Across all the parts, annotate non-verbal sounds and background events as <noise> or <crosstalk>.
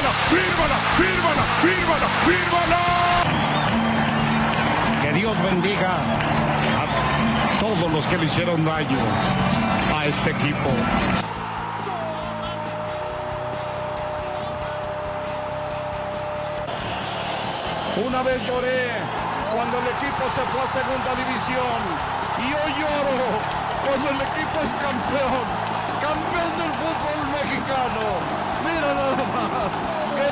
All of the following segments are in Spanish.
fírmala, fírmala, fírmala, fírmala, fírmala. Que Dios bendiga a todos los que le hicieron daño a este equipo. Una vez lloré cuando el equipo se fue a segunda división y hoy lloro cuando el equipo es campeón, campeón del fútbol mexicano. Mira nada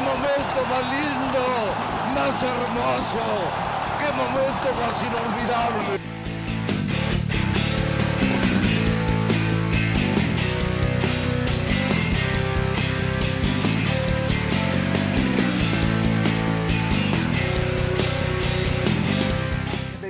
momento más lindo, más hermoso, qué momento más inolvidable.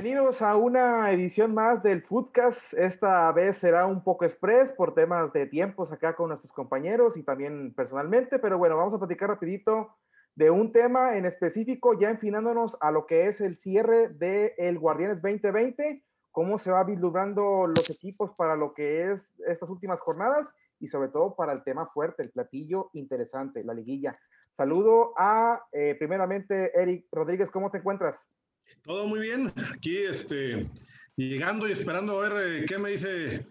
Bienvenidos a una edición más del Foodcast. Esta vez será un poco express por temas de tiempos acá con nuestros compañeros y también personalmente, pero bueno, vamos a platicar rapidito de un tema en específico, ya enfinándonos a lo que es el cierre del el Guardianes 2020, cómo se va vislumbrando los equipos para lo que es estas últimas jornadas y sobre todo para el tema fuerte, el platillo interesante, la liguilla. Saludo a, eh, primeramente, Eric Rodríguez, ¿cómo te encuentras? Todo muy bien. Aquí, este, llegando y esperando a ver eh, qué me dice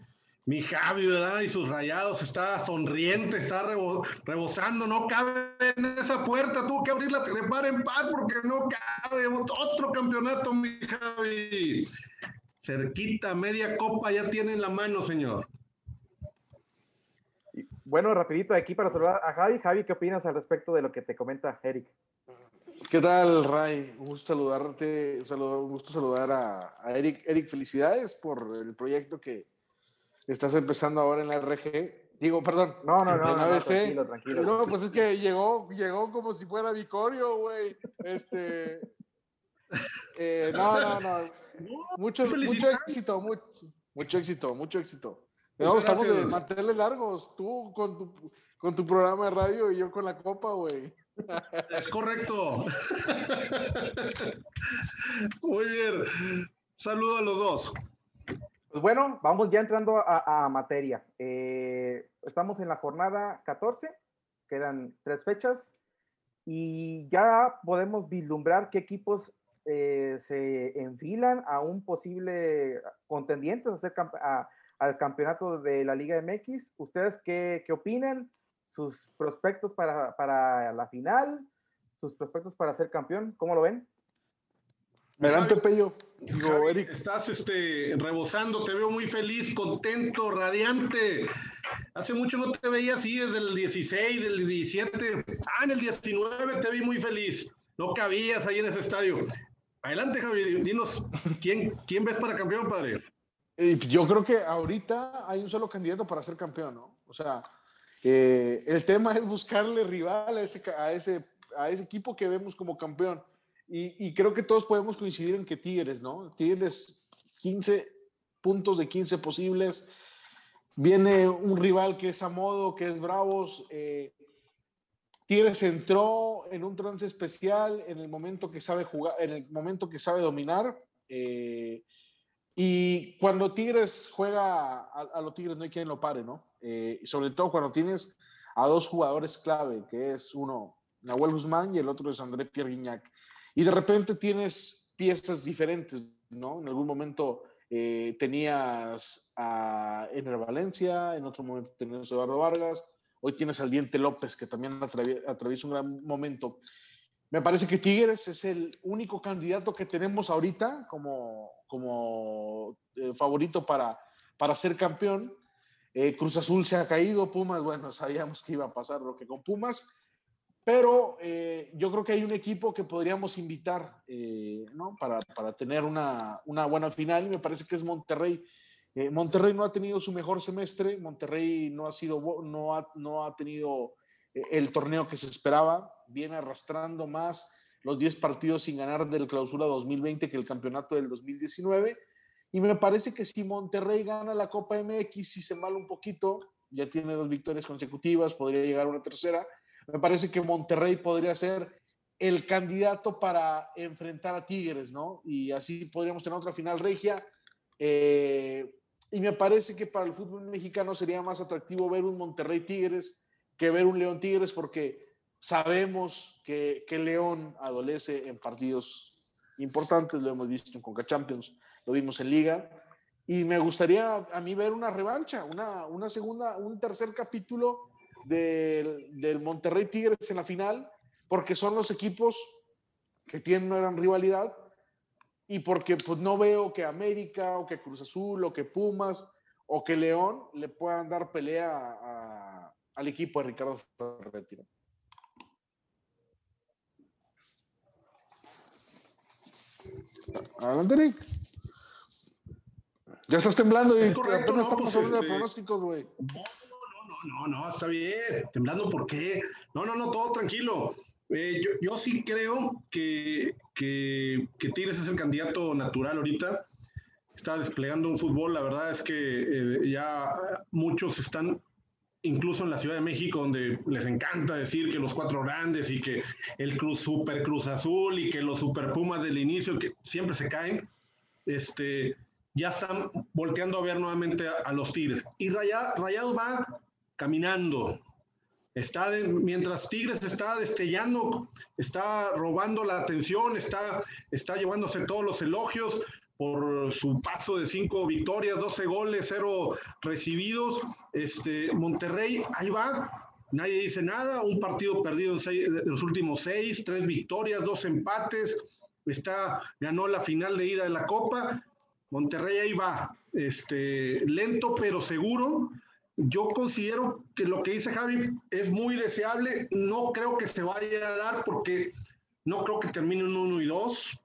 mi Javi, ¿verdad? Y sus rayados. Está sonriente, está rebo rebosando. No cabe en esa puerta. Tuvo que abrirla de par en porque no cabe. Otro campeonato, mi Javi. Cerquita, media copa ya tiene en la mano, señor. Bueno, rapidito aquí para saludar a Javi. Javi, ¿qué opinas al respecto de lo que te comenta Eric? ¿Qué tal, Ray? Un gusto saludarte, un gusto saludar a, a, Eric. Eric, felicidades por el proyecto que estás empezando ahora en la RG. Digo, perdón. No, no, no, en no, ABC. tranquilo, tranquilo. No, pues es que llegó, llegó como si fuera Vicorio, güey. Este. eh, no, no, no. <laughs> Mucho, mucho éxito, mucho, mucho éxito, mucho éxito. No, estamos de mantenerle largos. Tú con tu, con tu programa de radio y yo con la copa, güey. Es correcto. Muy bien. Saludo a los dos. Pues bueno, vamos ya entrando a, materia. Eh, estamos en la jornada 14, quedan tres fechas y ya podemos vislumbrar qué equipos eh, se enfilan a un posible contendiente a hacer a, al campeonato de la Liga MX. ¿Ustedes qué, qué opinan? Sus prospectos para, para, la final, sus prospectos para ser campeón. ¿Cómo lo ven? Adelante, Pello. Digo, Eric. Estás este, rebosando, te veo muy feliz, contento, radiante. Hace mucho no te veía así, desde el 16, del 17. Ah, en el 19 te vi muy feliz. No cabías ahí en ese estadio. Adelante, Javi, dinos, ¿quién, quién ves para campeón, padre? Yo creo que ahorita hay un solo candidato para ser campeón, ¿no? O sea, eh, el tema es buscarle rival a ese, a, ese, a ese equipo que vemos como campeón. Y, creo que todos podemos coincidir en que Tigres, ¿no? Tigres, 15 puntos de 15 posibles. Viene un rival que es a modo, que es Bravos. Eh, Tigres entró en un trance especial en el momento que sabe jugar, en el momento que sabe dominar. Eh, y cuando Tigres juega a, a, los Tigres no hay quien lo pare, ¿no? Eh, sobre todo cuando tienes a dos jugadores clave, que es uno Nahuel Guzmán y el otro es André Pierre Guignac. Y de repente tienes piezas diferentes, ¿no? En algún momento eh, tenías a Ener Valencia, en otro momento tenías a Eduardo Vargas, hoy tienes al Diente López, que también atraviesa, un gran momento. Me parece que Tigres es el único candidato que tenemos ahorita como, como eh, favorito para, para ser campeón. Eh, Cruz Azul se ha caído, Pumas, bueno, sabíamos que iba a pasar lo que con Pumas, pero eh, yo creo que hay un equipo que podríamos invitar eh, ¿no? para, para, tener una, una, buena final y me parece que es Monterrey. Monterrey no ha tenido su mejor semestre, Monterrey no ha, sido, no ha, no ha tenido el torneo que se esperaba, viene arrastrando más los 10 partidos sin ganar del clausura 2020 que el campeonato del 2019. Y me parece que si Monterrey gana la Copa MX y se mala un poquito, ya tiene dos victorias consecutivas, podría llegar a una tercera. Me parece que Monterrey podría ser el candidato para enfrentar a Tigres, ¿no? Y así podríamos tener otra final regia. Eh, y me parece que para el fútbol mexicano sería más atractivo ver un Monterrey Tigres que ver un León Tigres, porque Sabemos que, que León adolece en partidos importantes, lo hemos visto en Conca Champions, lo vimos en Liga, y me gustaría a mí ver una revancha, una, una segunda, un tercer capítulo del, del Monterrey Tigres en la final, porque son los equipos que tienen una gran rivalidad y porque pues no veo que América o que Cruz Azul o que Pumas o que León le puedan dar pelea al equipo de Ricardo Ferretti. Adelante, Rick. Ya estás temblando y correcto, apenas no, estamos pues, hablando de este- pronósticos, güey. No, no, no, está bien. Temblando, ¿por qué? No, no, no, todo tranquilo. Eh, yo, yo sí creo que, que, que Tigres es el candidato natural ahorita. Está desplegando un fútbol, la verdad es que eh, ya muchos están, incluso en la Ciudad de México, donde les encanta decir que los cuatro grandes y que el Cruz, Super Cruz Azul y que los Super Pumas del inicio, que siempre se caen, este, ya están volteando a ver nuevamente a, los Tigres. Y Raya- Rayados va caminando. Está mientras Tigres está destellando, está robando la atención, está, está llevándose todos los elogios por su paso de cinco victorias, 12 goles, cero recibidos. Este, Monterrey, ahí va, nadie dice nada, un partido perdido en seis- los últimos seis, tres victorias, dos empates, está, ganó la final de ida de la Copa. Monterrey ahí va, este, lento pero seguro. Yo considero que lo que dice Javi es muy deseable. No creo que se vaya a dar porque no creo que termine en 1 y 2.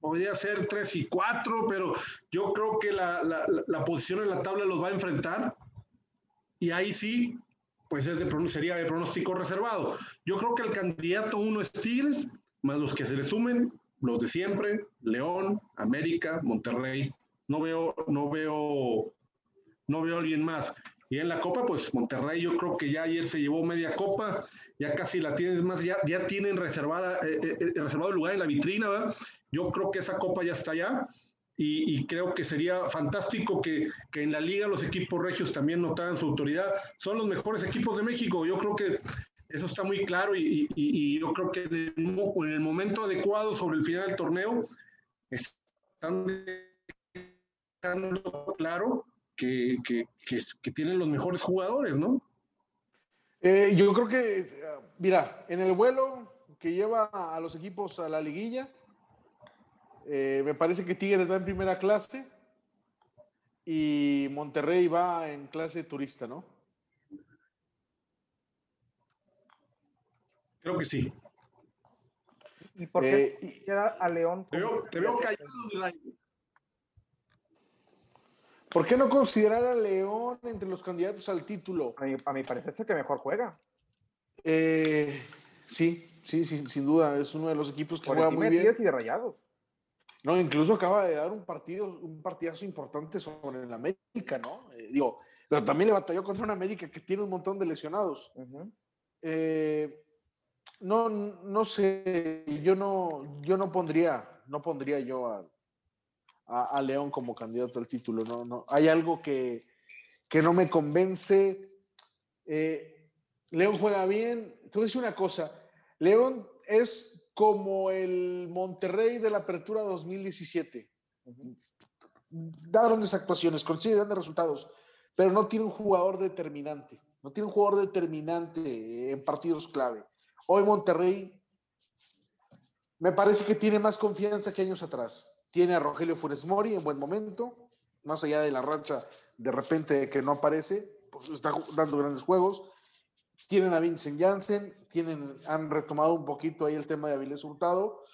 Podría ser 3 y 4, pero yo creo que la, la- la posición en la tabla los va a enfrentar. Y ahí sí, pues es de, sería de pronóstico reservado. Yo creo que el candidato uno es Tigres, más los que se le sumen, los de siempre, León, América, Monterrey. No veo, no veo no veo a alguien más. Y en la Copa, pues Monterrey, yo creo que ya ayer se llevó media Copa, ya casi la tienen, es más, ya, ya tienen reservada, eh, eh, eh, reservado el lugar en la vitrina, ¿verdad? Yo creo que esa Copa ya está allá y, y creo que sería fantástico que, que en la Liga los equipos regios también notaran su autoridad. Son los mejores equipos de México, yo creo que eso está muy claro y, y- y yo creo que en el, mo- en el momento adecuado sobre el final del torneo están dejando claro que, que, que, tienen los mejores jugadores, ¿no? Eh, yo creo que, mira, en el vuelo que lleva a los equipos a la liguilla, eh, me parece que Tigres va en primera clase y Monterrey va en clase turista, ¿no? Creo que sí. ¿Y por qué Eh, y- queda a León? Te veo, te veo callado. ¿Por qué no considerar a León entre los candidatos al título? A mi, a mi parecer es el que mejor juega. Eh, sí, sí, sí, sin duda, es uno de los equipos que Por juega muy bien. Y de Rayados. No, incluso acaba de dar un partido, un partidazo importante sobre el América, ¿no? Eh, digo, pero también le batalló contra un América que tiene un montón de lesionados. Eh, no, no sé, yo no, yo no pondría, no pondría yo a, a- a León como candidato al título. No, no, hay algo que, que no me convence. Eh, León juega bien. A decir una cosa. León es como el Monterrey de la Apertura 2017. Da grandes actuaciones, consigue grandes resultados, pero no tiene un jugador determinante. No tiene un jugador determinante en partidos clave. Hoy Monterrey me parece que tiene más confianza que años atrás. Tiene a Rogelio Funes Mori en buen momento, más allá de la racha de repente que no aparece, pues está dando grandes juegos. Tienen a Vincent Janssen, tienen, han retomado un poquito ahí el tema de Avilés Hurtado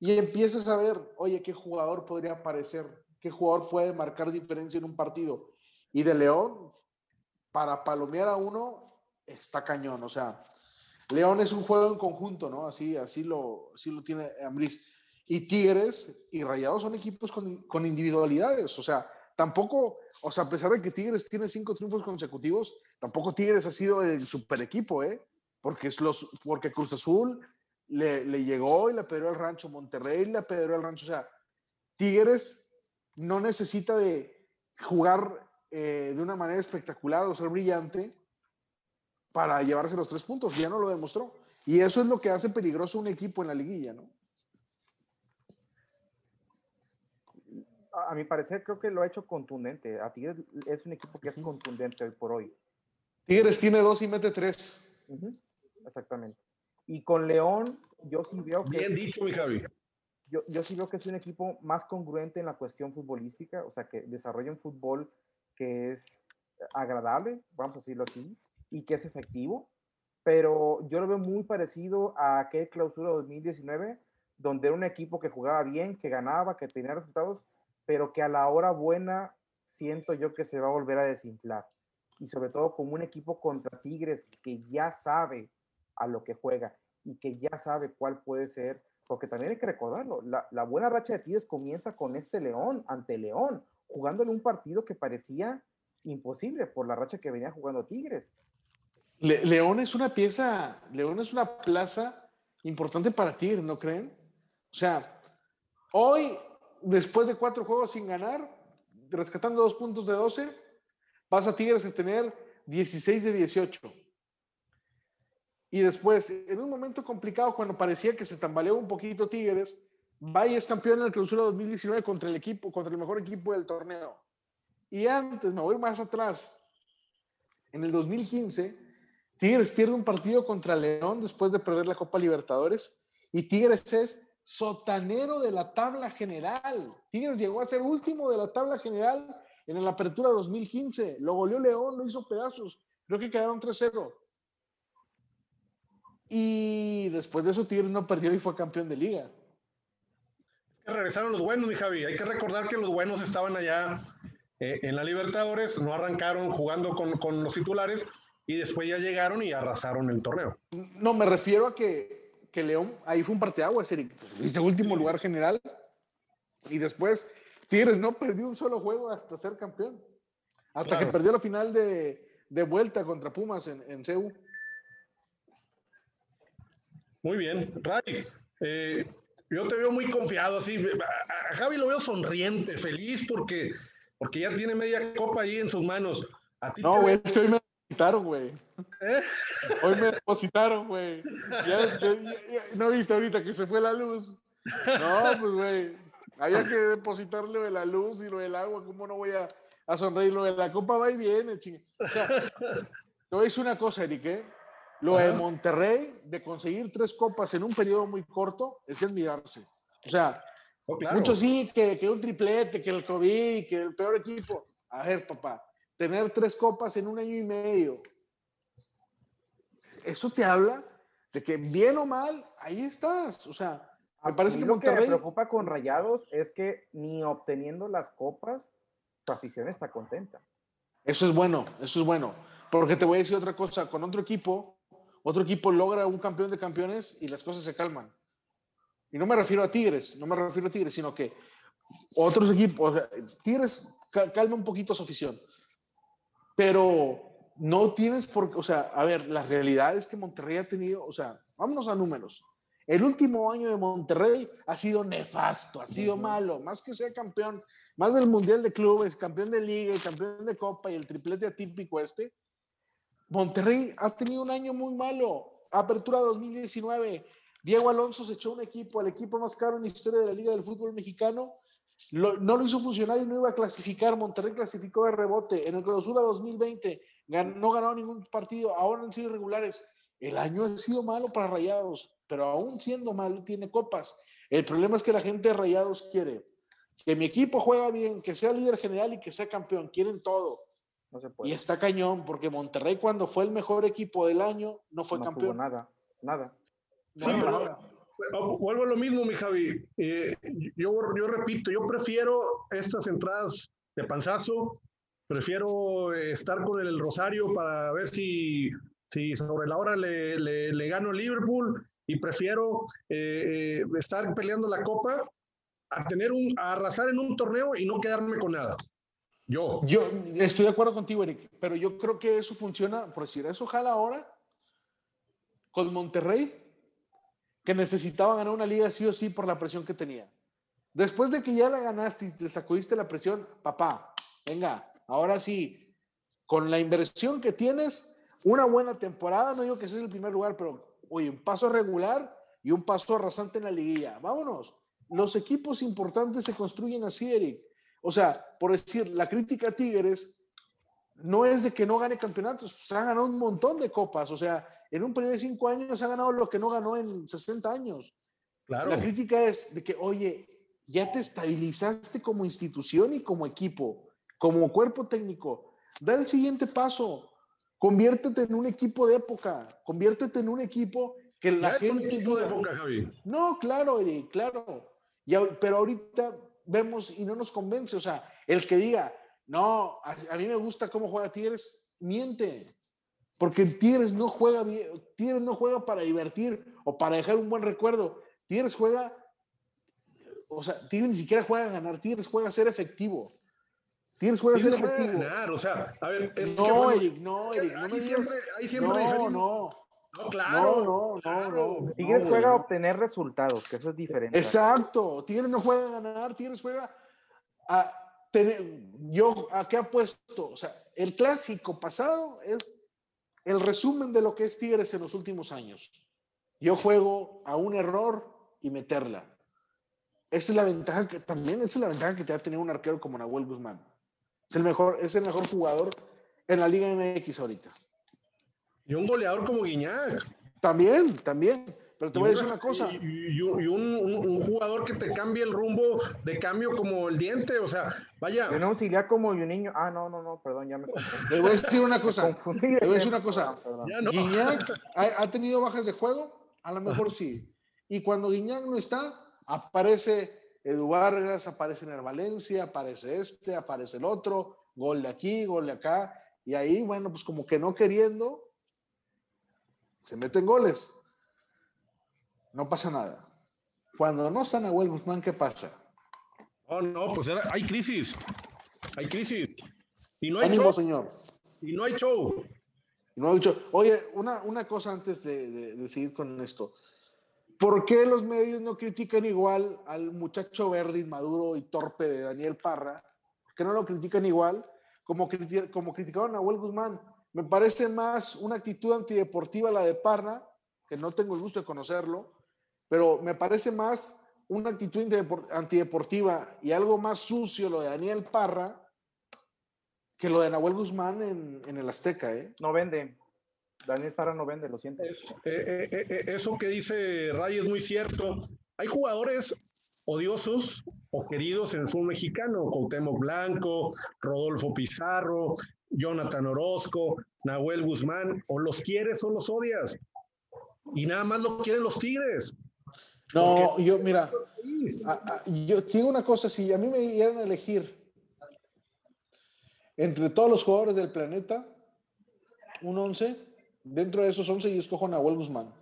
y empiezas a ver, oye, qué jugador podría aparecer, qué jugador puede marcar diferencia en un partido. Y de León, para palomear a uno, está cañón. O sea, León es un juego en conjunto, ¿no? Así, así, lo, así lo tiene Ambriz. Y Tigres y Rayados son equipos con, con individualidades. O sea, tampoco, o sea, a pesar de que Tigres tiene cinco triunfos consecutivos, tampoco Tigres ha sido el super equipo, ¿eh? Porque, es los, porque Cruz Azul le, le llegó y le pedreó al rancho, Monterrey le pedreó al rancho. O sea, Tigres no necesita de jugar eh, de una manera espectacular o ser brillante para llevarse los tres puntos, ya no lo demostró. Y eso es lo que hace peligroso un equipo en la liguilla, ¿no? A, mi parecer creo que lo ha hecho contundente. A Tigres es un equipo que es contundente hoy por hoy. Tigres tiene dos y mete tres. Exactamente. Y con León, yo sí veo que... Bien dicho, mi Javi. Yo, yo sí veo que es un equipo más congruente en la cuestión futbolística, o sea, que desarrolla un fútbol que es agradable, vamos a decirlo así, y que es efectivo, pero yo lo veo muy parecido a aquel clausura 2019, donde era un equipo que jugaba bien, que ganaba, que tenía resultados, pero que a la hora buena siento yo que se va a volver a desinflar. Y sobre todo como un equipo contra Tigres que ya sabe a lo que juega y que ya sabe cuál puede ser, porque también hay que recordarlo, la, la buena racha de Tigres comienza con este León, ante León, jugándole un partido que parecía imposible por la racha que venía jugando Tigres. León es una pieza, León es una plaza importante para Tigres, ¿no creen? O sea, hoy, después de cuatro juegos sin ganar, rescatando dos puntos de 12, vas a Tigres a tener 16 de 18. Y después, en un momento complicado, cuando parecía que se tambaleó un poquito Tigres, va y es campeón en el clausura 2019 contra el equipo, contra el mejor equipo del torneo. Y antes, me voy más atrás, en el 2015, Tigres pierde un partido contra León después de perder la Copa Libertadores y Tigres es sotanero de la tabla general. Tigres llegó a ser último de la tabla general en la apertura 2015. Lo goleó León, lo hizo pedazos. Creo que quedaron 3-0. Y después de eso Tigres no perdió y fue campeón de liga. regresaron los buenos, mi Javi. Hay que recordar que los buenos estaban allá eh, en la Libertadores, no arrancaron jugando con, con los titulares y después ya llegaron y arrasaron el torneo. No, me refiero a que, que León, ahí fue un parteaguas, Eric. Último lugar general y después Tigres no perdió un solo juego hasta ser campeón. Hasta que perdió la final de, de vuelta contra Pumas en, en CEU. Muy bien. Ray, eh, yo te veo muy confiado, así. A Javi lo veo sonriente, feliz porque, porque ya tiene media copa ahí en sus manos. A ti no, güey, es que hoy me depositaron, güey. ¿Eh? Hoy me depositaron, güey. no viste ahorita que se fue la luz. No, pues, güey. Había que depositarle de la luz y lo del agua. ¿Cómo no voy a, a sonreír? Lo de la copa va y viene, ching. O sea, te voy a decir una cosa, Eric. ¿eh? Lo de Monterrey, de conseguir tres copas en un periodo muy corto, es de admirarse. O sea, oh, muchos sí, que, que un triplete, que el COVID, que el peor equipo. A ver, papá, tener tres copas en un año y medio. Eso te habla de que bien o mal, ahí estás. O sea, me parece que Monterrey... Lo que me preocupa con Rayados es que ni obteniendo las copas, su afición está contenta. Eso es bueno, eso es bueno. Porque te voy a decir otra cosa, con otro equipo, otro equipo logra un campeón de campeones y las cosas se calman. Y no me refiero a Tigres, no me refiero a Tigres, sino que otros equipos, Tigres calma un poquito su afición pero no tienes por o sea, a ver, la realidad es que Monterrey ha tenido, o sea, vámonos a números. El último año de Monterrey ha sido nefasto, ha sido malo, más que sea campeón, más del Mundial de Clubes, campeón de Liga y campeón de Copa y el triplete atípico este. Monterrey ha tenido un año muy malo. Apertura 2019, Diego Alonso se echó un equipo, al equipo más caro en la historia de la Liga del Fútbol Mexicano, no lo hizo funcionar y no iba a clasificar. Monterrey clasificó de rebote. En el clausura 2020 no ganó ningún partido. Ahora han sido irregulares. El año ha sido malo para Rayados, pero aún siendo malo tiene copas. El problema es que la gente de Rayados quiere que mi equipo juega bien, que sea líder general y que sea campeón. Quieren todo. Y está cañón, porque Monterrey cuando fue el mejor equipo del año no fue campeón. nada, nada. nada. Vuelvo a lo mismo, mi Javi. Eh, yo, yo repito, yo prefiero estas entradas de panzazo, prefiero estar con el Rosario para ver si, si sobre la hora le, le, gano a Liverpool y prefiero eh, eh, estar peleando la copa a tener un a arrasar en un torneo y no quedarme con nada. Yo. Yo estoy de acuerdo contigo, Eric, pero yo creo que eso funciona, por decir, eso jala ahora con Monterrey que necesitaba ganar una liga sí o sí por la presión que tenía. Después de que ya la ganaste y te sacudiste la presión, papá, venga, ahora sí, con la inversión que tienes, una buena temporada, no digo que ese es el primer lugar, pero oye, un paso regular y un paso arrasante en la liguilla. Vámonos. Los equipos importantes se construyen así, Eric. O sea, por decir, la crítica a Tigres no es de que no gane campeonatos, se han ganado un montón de copas. O sea, en un periodo de cinco años se ha ganado lo que no ganó en 60 años. Claro. La crítica es de que, oye, ya te estabilizaste como institución y como equipo, como cuerpo técnico. Da el siguiente paso. Conviértete en un equipo de época. Conviértete en un equipo que la gente. equipo de época, Javi. no, claro, Eric, claro. Y pero ahorita vemos y no nos convence. O sea, el que diga, no, a, a mí me gusta cómo juega Tigres, miente. Porque Tigres no juega bien, Tigres no juega para divertir o para dejar un buen recuerdo. Tigres juega, o sea, Tigres ni siquiera juega a ganar, Tigres juega a ser efectivo. Tigres juega a ser efectivo. ganar, o sea, a ver, es que, No, bueno, Eric, no, Eric, no ahí me digas. siempre, No, no, No, claro. no, no, no, claro. no. Tigres no, juega a obtener resultados, que eso es diferente. Exacto, Tigres no juega a ganar, Tigres juega a yo a qué apuesto, o sea, el clásico pasado es el resumen de lo que es Tigres en los últimos años. Yo juego a un error y meterla. Esa es la ventaja que también esa es la ventaja que te va a tener un arquero como Nahuel Guzmán. Es el mejor, es el mejor jugador en la Liga MX ahorita. Y un goleador como Guiñac. También, también. Pero te Y voy a decir una cosa. Y, y- y un, un- un- jugador que te cambie el rumbo de cambio como el diente. O sea, vaya. Un auxiliar como y un niño. Ah, no, no, no, perdón, ya me confundí. Te voy a decir una cosa. <laughs> Te voy a decir una cosa. Ya no. Guiñac ha, ha tenido bajas de juego, a lo mejor sí. Y cuando Guiñac no está, aparece Edu Vargas, aparece en el Valencia, aparece este, aparece el otro, gol de aquí, gol de acá. Y ahí, bueno, pues como que no queriendo, se meten goles. No pasa nada. Cuando no está Nahuel Guzmán, ¿qué pasa? Oh, no, pues era- hay crisis. Hay crisis. Y no hay Ánimo, show. señor. Y no hay show. No he dicho, oye, una, una cosa antes de, de- de seguir con esto. ¿Por qué los medios no critican igual al muchacho verde, inmaduro y torpe de Daniel Parra? ¿Por qué no lo critican igual como, como criticaron a Nahuel Guzmán? Me parece más una actitud antideportiva la de Parra, que no tengo el gusto de conocerlo, pero me parece más una actitud antidepor- antideportiva y algo más sucio lo de Daniel Parra que lo de Nahuel Guzmán en, en el Azteca, ¿eh? No vende. Daniel Parra no vende, lo siento. Es- eh, eh, eh, eso que dice Ray es muy cierto. Hay jugadores odiosos o queridos en el fútbol mexicano, Cuauhtémoc Blanco, Rodolfo Pizarro, Jonathan Orozco, Nahuel Guzmán, o los quieres o los odias. Y nada más lo quieren los Tigres. No, yo, mira, a- a- yo te digo una cosa, si a mí me dieran a elegir entre todos los jugadores del planeta, un 11, dentro de esos 11 yo escojo a Nahuel Guzmán.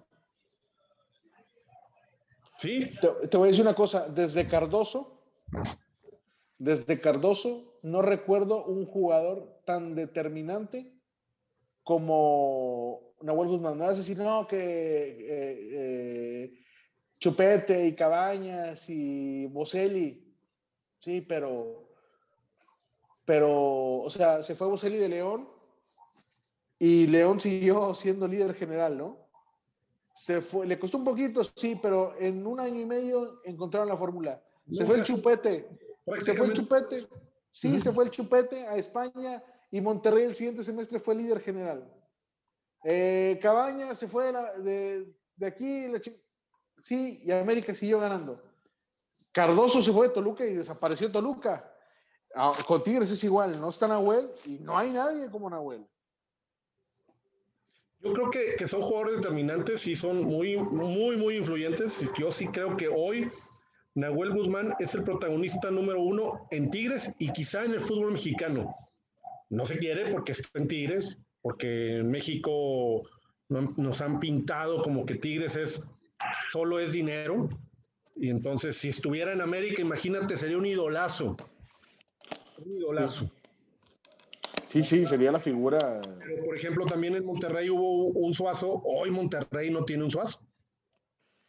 Sí, Te, te voy a decir una cosa, desde Cardoso, desde Cardoso, no recuerdo un jugador tan determinante como Nahuel Guzmán. Me vas a decir, no, que eh, eh, Chupete y Cabañas y Boselli. Sí, pero, pero, o sea, se fue Boselli de León y León siguió siendo líder general, ¿no? Se fue, le costó un poquito, sí, pero en un año y medio encontraron la fórmula. Se fue el Chupete, se fue el Chupete, sí, se fue el Chupete a España y Monterrey el siguiente semestre fue líder general. Eh, Cabaña se fue de, la- de- de aquí, la sí, y América siguió ganando. Cardoso se fue de Toluca y desapareció Toluca. Ah, Con Tigres es igual, no está Nahuel y no hay nadie como Nahuel. Yo creo que, que son jugadores determinantes y son muy, muy, muy influyentes. Yo sí creo que hoy Nahuel Guzmán es el protagonista número uno en Tigres y quizá en el fútbol mexicano. No se quiere porque está en Tigres, porque en México no- nos han pintado como que Tigres es solo es dinero. Y entonces, si estuviera en América, imagínate, sería un idolazo. Un idolazo. Sí, sí, sería la figura. Pero, por ejemplo, también en Monterrey hubo un Suazo. Hoy Monterrey no tiene un Suazo.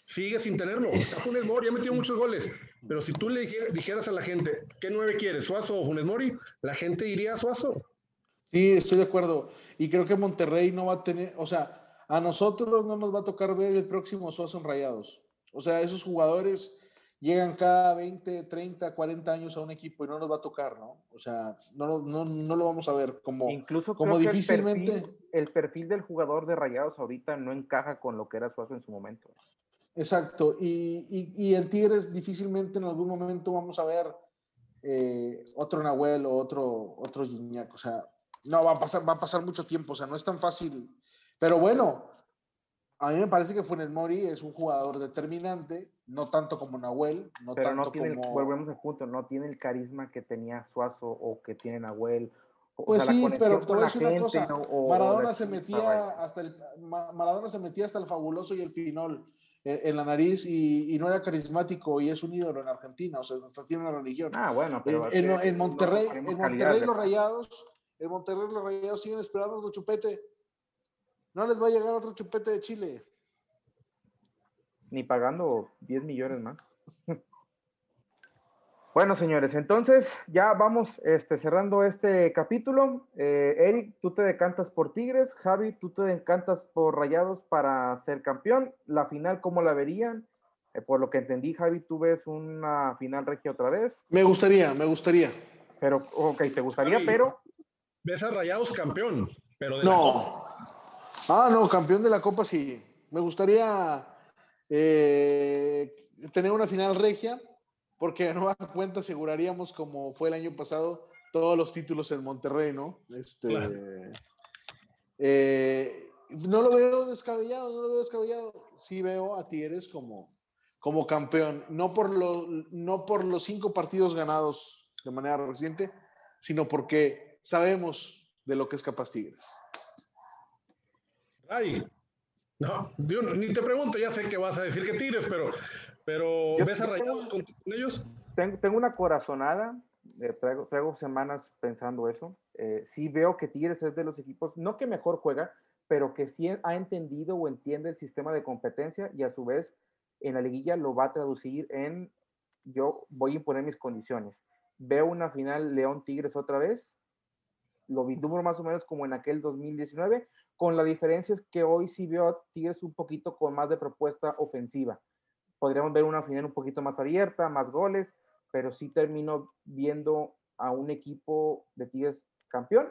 Sigue sin tenerlo. Está Funes Mori, ha metido muchos goles. Pero si tú le dije- dijeras a la gente, ¿qué nueve quieres, Suazo o Funes Mori? La gente iría a Suazo. Sí, estoy de acuerdo. Y creo que Monterrey no va a tener, o sea, a nosotros no nos va a tocar ver el próximo Suazo Rayados. O sea, esos jugadores llegan cada 20, 30, 40 años a un equipo y no nos va a tocar, ¿no? O sea, no, no, no lo vamos a ver como, Incluso como creo que difícilmente. El perfil, el perfil del jugador de Rayados ahorita no encaja con lo que era Suazo en su momento. Exacto. Y, y, y en Tigres difícilmente en algún momento vamos a ver eh, otro Nahuel o otro, otro Gignac. O sea, no, va a, pasar, va a pasar mucho tiempo. O sea, no es tan fácil. Pero bueno, a mí me parece que Funes Mori es un jugador determinante, no tanto como Nahuel, no Pero tanto no tiene, como... el, volvemos al punto, no tiene el carisma que tenía Suazo o que tiene Nahuel. O Pues sea, sí, pero te voy a decir una cosa. ¿no? O- o Maradona se metía hasta el Ma- Maradona se metía hasta el fabuloso y el pinol eh, en la nariz y, y no era carismático y es un ídolo en Argentina, o sea, hasta tiene una religión. Ah, bueno, pero en, Monterrey, en Monterrey los rayados, en Monterrey los rayados siguen esperando otro chupete. No les va a llegar otro chupete de Chile. ni pagando 10 millones más. <laughs> Bueno, señores, entonces ya vamos este, cerrando este capítulo. Eh, Eric, tú te decantas por Tigres. Javi, tú te decantas por Rayados para ser campeón. La final, ¿cómo la verían? Eh, por lo que entendí, Javi, tú ves una final regia otra vez. Me gustaría, me gustaría. Pero, ok, te gustaría, Javi, pero Ves a Rayados campeón, pero de No. Ah, no, campeón de la Copa sí. Me gustaría eh, tener una final regia, porque de nueva <laughs> cuenta aseguraríamos, como fue el año pasado, todos los títulos en Monterrey, ¿no? Este, Claro. eh, no lo veo descabellado, no lo veo descabellado. Sí veo a Tigres como, como campeón, no por, lo- no por los cinco partidos ganados de manera reciente, sino porque sabemos de lo que es capaz Tigres. Ay, no, yo ni te pregunto, ya sé que vas a decir que Tigres, pero, pero Yo- ¿ves a Rayados tengo- con, con ellos? tengo, tengo una corazonada. eh, traigo, traigo semanas pensando eso. Eh, sí veo que Tigres es de los equipos, no que mejor juega, pero que sí ha entendido o entiende el sistema de competencia y a su vez en la liguilla lo va a traducir en yo voy a imponer mis condiciones. Veo una final León Tigres otra vez, lo vislumbro más o menos como en aquel 2019, con la diferencia es que hoy sí veo a Tigres un poquito con más de propuesta ofensiva. Podríamos ver una final un poquito más abierta, más goles, pero sí termino viendo a un equipo de Tigres campeón.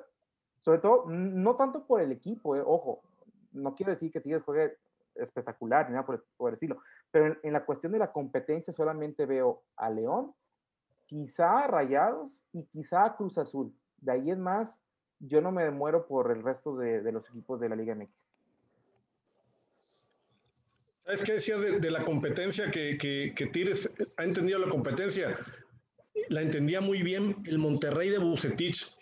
Sobre todo, no tanto por el equipo, eh, ojo, no quiero decir que Tigres juegue espectacular ni nada por, por decirlo, pero en, en la cuestión de la competencia solamente veo a León, quizá a Rayados y quizá a Cruz Azul. De ahí en más, yo no me muero por el resto de, los equipos de la Liga MX. ¿Sabes qué decías de, la competencia? Que, que, que Tigres ha entendido la competencia. La entendía muy bien el Monterrey de Bucetich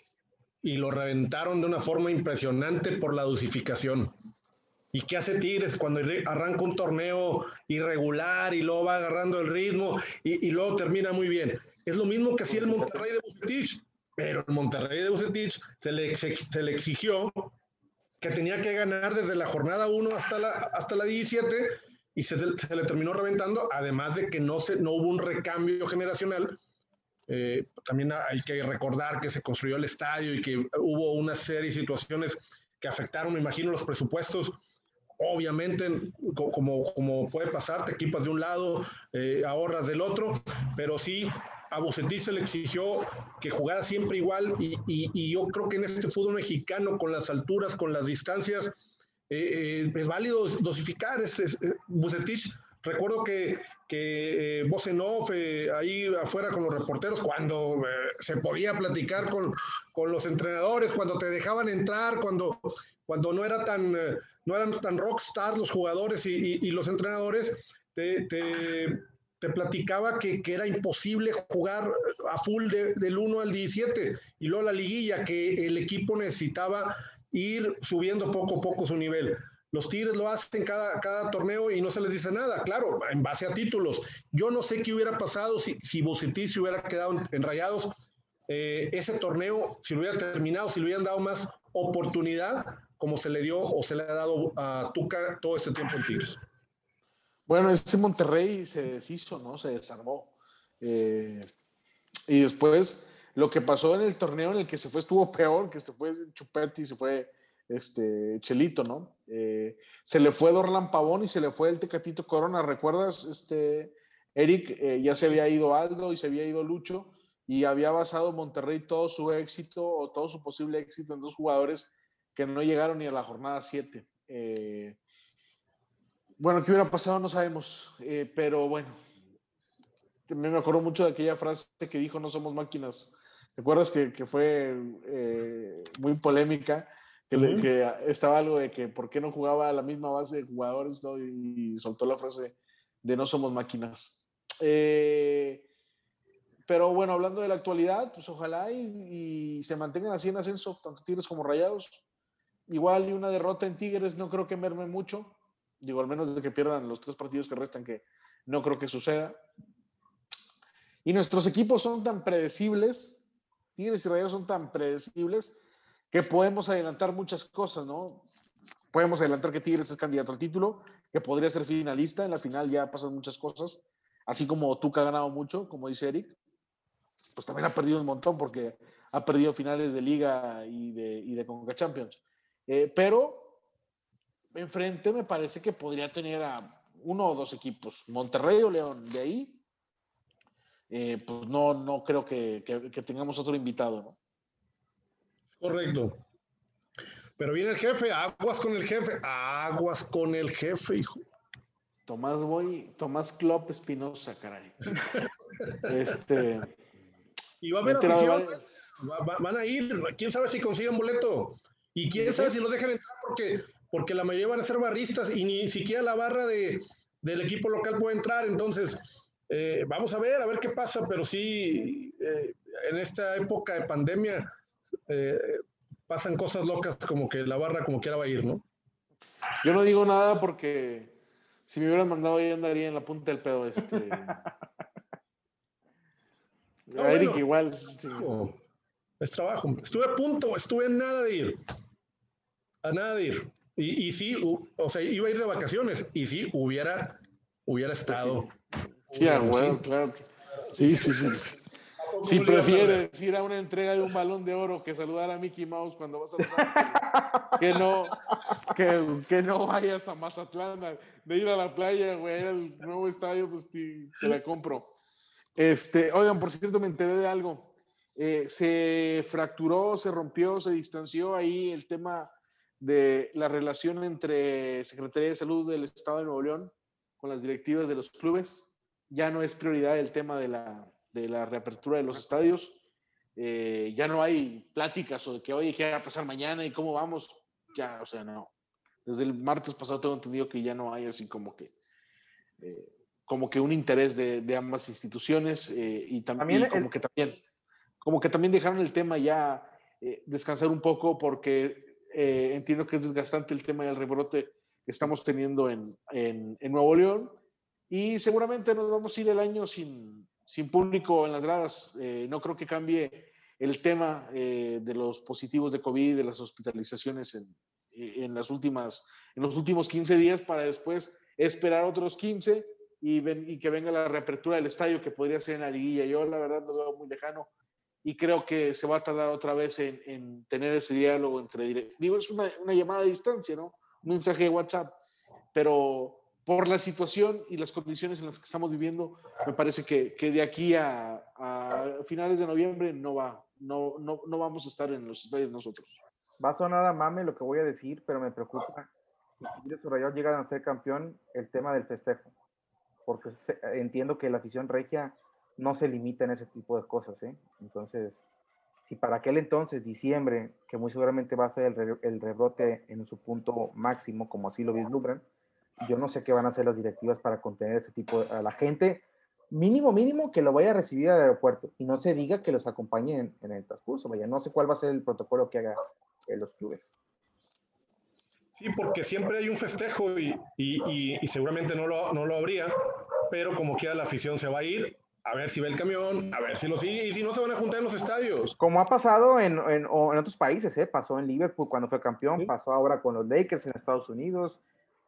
y lo reventaron de una forma impresionante por la dosificación. ¿Y qué hace Tigres cuando arranca un torneo irregular y luego va agarrando el ritmo y, y luego termina muy bien? Es lo mismo que hacía el Monterrey de Bucetich, pero el Monterrey de Bucetich se le, se, se le exigió que tenía que ganar desde la jornada 1 hasta la, hasta la 17 y se, se le terminó reventando, además de que no, se, no hubo un recambio generacional. Eh, también hay que recordar que se construyó el estadio y que hubo una serie de situaciones que afectaron, me imagino, los presupuestos. Obviamente, co- como, como puede pasar, te equipas de un lado, eh, ahorras del otro, pero sí, a Bucetich se le exigió que jugara siempre igual y, yo creo que en este fútbol mexicano, con las alturas, con las distancias, eh, eh, es válido dosificar. Es, es- eh, Bucetich, recuerdo que, que eh, eh, ahí afuera con los reporteros, cuando se podía platicar con, con los entrenadores, cuando te dejaban entrar, cuando, cuando no, era tan, no eran tan rockstar los jugadores y, los entrenadores, te- te platicaba que, que era imposible jugar a full de- del 1 al 17 y luego la liguilla, que el equipo necesitaba ir subiendo poco a poco su nivel. Los Tigres lo hacen cada, cada torneo y no se les dice nada, claro, en base a títulos. Yo no sé qué hubiera pasado si, si Bucetich se hubiera quedado en. Eh, ese torneo, si lo hubiera terminado, si le hubieran dado más oportunidad, como se le dio o se le ha dado a Tuca todo este tiempo en Tigres. Bueno, ese Monterrey se deshizo, ¿no? Se desarmó. Eh, y después lo que pasó en el torneo en el que se fue estuvo peor, que se fue Chupetti, se fue este Chelito, ¿no? Eh, se le fue Dorlan Pavón y se le fue el Tecatito Corona, ¿recuerdas, este, Eric? Eh, ya se había ido Aldo y se había ido Lucho y había basado Monterrey todo su éxito o todo su posible éxito en dos jugadores que no llegaron ni a la jornada 7. Eh, bueno, ¿qué hubiera pasado? No sabemos, eh, pero bueno, me acuerdo mucho de aquella frase que dijo, no somos máquinas. ¿Te acuerdas que, que fue eh, muy polémica? Que, que, estaba algo de que por qué no jugaba a la misma base de jugadores ¿no? y, y, soltó la frase de no somos máquinas. Eh, pero bueno, hablando de la actualidad, pues ojalá y, y, se mantengan así en ascenso, tanto Tigres como Rayados. Igual y una derrota en Tigres no creo que merme mucho. Digo, al menos de que pierdan los tres partidos que restan, que no creo que suceda. Y nuestros equipos son tan predecibles, Tigres y Rayados son tan predecibles, que podemos adelantar muchas cosas, ¿no? Podemos adelantar que Tigres es candidato al título, que podría ser finalista, en la final ya pasan muchas cosas, así como Tuca ha ganado mucho, como dice Eric, pues también ha perdido un montón porque ha perdido finales de liga y de, y de Conca Champions. Eh, pero enfrente me parece que podría tener a uno o dos equipos, Monterrey o León, de ahí eh, pues no, no creo que, que, que, tengamos otro invitado, ¿no? Correcto. Pero viene el jefe, aguas con el jefe, aguas con el jefe, hijo. Tomás Boy, Tomás Klopp Espinosa, caray. este. Y va a haber afición, va, va, van a ir, quién sabe si consiguen boleto. Y quién sabe si los dejan entrar porque, porque la mayoría van a ser barristas y ni siquiera la barra de, del equipo local puede entrar. Entonces, eh, vamos a ver, a ver qué pasa, pero sí, eh, en esta época de pandemia eh, pasan cosas locas como que la barra como quiera va a ir, ¿no? Yo no digo nada porque si me hubieran mandado ahí andaría en la punta del pedo este. No, <laughs> a Eric bueno, igual. sí. Es trabajo. Estuve a punto, estuve a nada de ir. A nada de ir. Y, y sí, u- o sea, iba a ir de vacaciones. Y sí, hubiera, hubiera estado. Sí, a huevo, claro. Sí, sí, sí. Si prefieres ir a una entrega de un balón de oro que saludar a Mickey Mouse cuando vas a Los Ángeles, que no, que, que no vayas a Mazatlán de ir a la playa, güey, al nuevo estadio, pues te, te la compro. Este, oigan, por cierto, me enteré de algo. Eh, se fracturó, se rompió, se distanció ahí el tema de la relación entre Secretaría de Salud del Estado de Nuevo León con las directivas de los clubes. Ya no es prioridad el tema de la, de la reapertura de los estadios. Eh, ya no hay pláticas o de que, oye, ¿qué va a pasar mañana y cómo vamos? Ya, o sea, no. Desde el martes pasado tengo entendido que ya no hay así como que, eh, como que un interés de, de ambas instituciones eh, y, tam También el- como que también, como que también dejaron el tema ya descansar un poco porque eh, entiendo que es desgastante el tema del rebrote que estamos teniendo en, en, en Nuevo León y seguramente nos vamos a ir el año sin, sin público en las gradas. Eh, no creo que cambie el tema eh, de los positivos de COVID, de las hospitalizaciones en, en, las últimas, en los últimos 15 días para después esperar otros 15 y, ven, y que venga la reapertura del estadio que podría ser en la liguilla. Yo la verdad lo veo muy lejano y creo que se va a tardar otra vez en, en tener ese diálogo entre direct- Digo, es una, una llamada a distancia, ¿no? Un mensaje de WhatsApp, pero por la situación y las condiciones en las que estamos viviendo, me parece que, que de aquí a, a, finales de noviembre no va, no, no, no vamos a estar en los estadios nosotros. Va a sonar a mame lo que voy a decir, pero me preocupa. Si Tigres o Rayados llegan a ser campeón, el tema del festejo. Porque entiendo que la afición regia no se limita en ese tipo de cosas, ¿eh? Entonces, si para aquel entonces, diciembre, que muy seguramente va a ser el, re- rebrote en su punto máximo, como así lo vislumbran, yo no sé qué van a hacer las directivas para contener ese tipo de, a la gente, mínimo, mínimo, que lo vaya a recibir al aeropuerto y no se diga que los acompañe en, en el transcurso, vaya, no sé cuál va a ser el protocolo que haga eh, los clubes. Sí, porque siempre hay un festejo y seguramente no lo, no lo habría, pero como quiera la afición se va a ir a ver si ve el camión, a ver si lo sigue y si no se van a juntar en los estadios. Como ha pasado en, en, otros países, ¿eh? pasó en Liverpool cuando fue campeón, Sí. pasó ahora con los Lakers en Estados Unidos,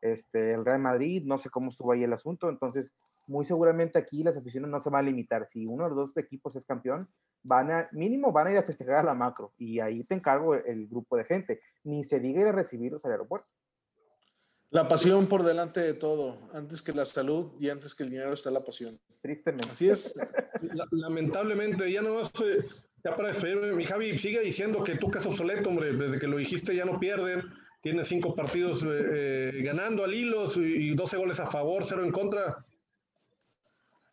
este, el Real Madrid, no sé cómo estuvo ahí el asunto, entonces muy seguramente aquí las aficiones no se van a limitar. Si uno de los dos equipos es campeón, van a, mínimo van a ir a festejar a la macro y ahí te encargo el, el grupo de gente. Ni se diga ir a recibirlos al aeropuerto. La pasión por delante de todo. Antes que la salud y antes que el dinero está la pasión. Tristemente. Así es. La- lamentablemente, ya no eh, ya para despedirme, mi Javi sigue diciendo que Tuca es obsoleto, hombre. Desde que lo dijiste ya no pierden. Tiene cinco partidos eh, eh, ganando al hilos y 12 goles a favor, cero en contra.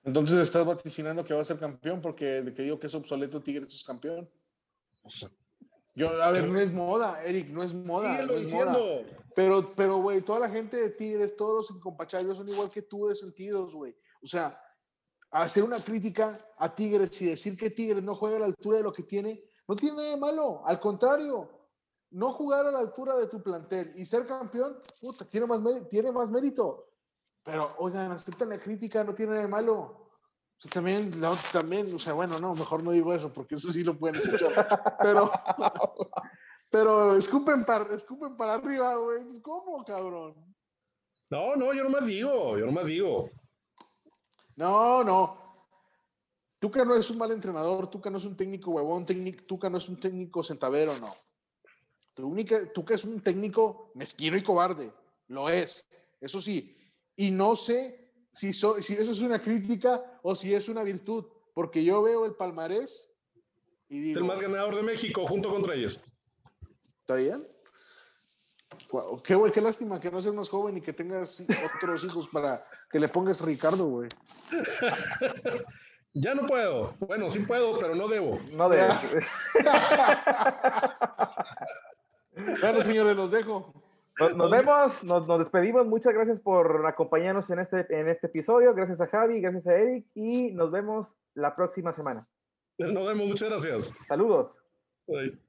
Entonces estás vaticinando que va a ser campeón porque de que digo que es obsoleto, Tigres es campeón. Yo, a ver, no es moda, Eric, no es moda. Síguelo no es moda. diciendo. Pero, pero, güey, toda la gente de Tigres, todos los incompachables son igual que tú de sentidos, güey. O sea, hacer una crítica a Tigres y decir que Tigres no juega a la altura de lo que tiene, no tiene nada de malo. Al contrario, no jugar a la altura de tu plantel y ser campeón, puta, tiene más, tiene más mérito. Pero, oigan, aceptan la crítica, no tiene nada de malo. Sea, también, la otra- también, o sea, bueno, no, mejor no digo eso, porque eso sí lo pueden escuchar. Pero, <laughs> pero escupen para, escupen para arriba, güey. Pues, ¿Cómo, cabrón? No, no, yo nomás digo, yo nomás digo. No, no. Tuca no es un mal entrenador, Tuca no es un técnico huevón, técnico, Tuca no es un técnico centavero, no. Tuca es un técnico mezquino y cobarde, lo es, eso sí. Y no sé si, so- si eso es una crítica o si es una virtud, porque yo veo el palmarés y Es digo, el más ganador de México junto contra ellos. ¿está bien? Qué, güey, qué lástima que no seas más joven y que tengas otros hijos para que le pongas Ricardo, güey. <laughs> Ya no puedo. Bueno, sí puedo, pero no debo. No de. <laughs> Bueno, señores, los dejo. Nos, nos vemos, nos, nos despedimos. Muchas gracias por acompañarnos en este, en este episodio. Gracias a Javi, gracias a Eric y nos vemos la próxima semana. Nos vemos, muchas gracias. Saludos. Bye.